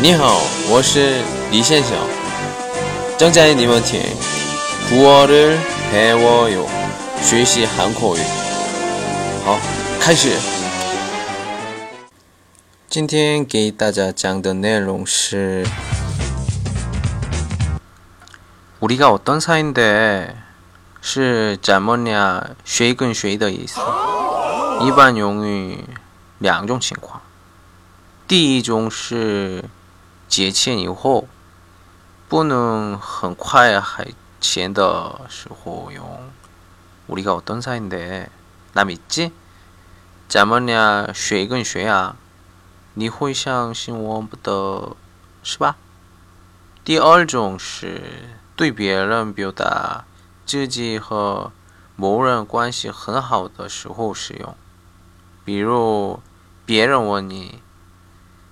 你好，我是李先生。正在你们听古어를배워요学习韩国语。好，开始。今天给大家讲的内容是우리가어떤사이인데是怎么样谁跟谁的意思。一般用于两种情况。第一种是 借钱以后不能很快还钱的时候用。우리가어떤사이인데나믿지怎么样谁跟谁啊？你会相信我不的，是吧？第二种是对别人表达自己和某人关系很好的时候使用。比如别人问你。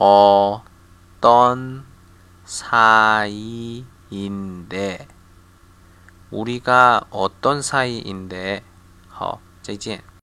어떤 사이인데 우리가 어떤 사이인데 好再见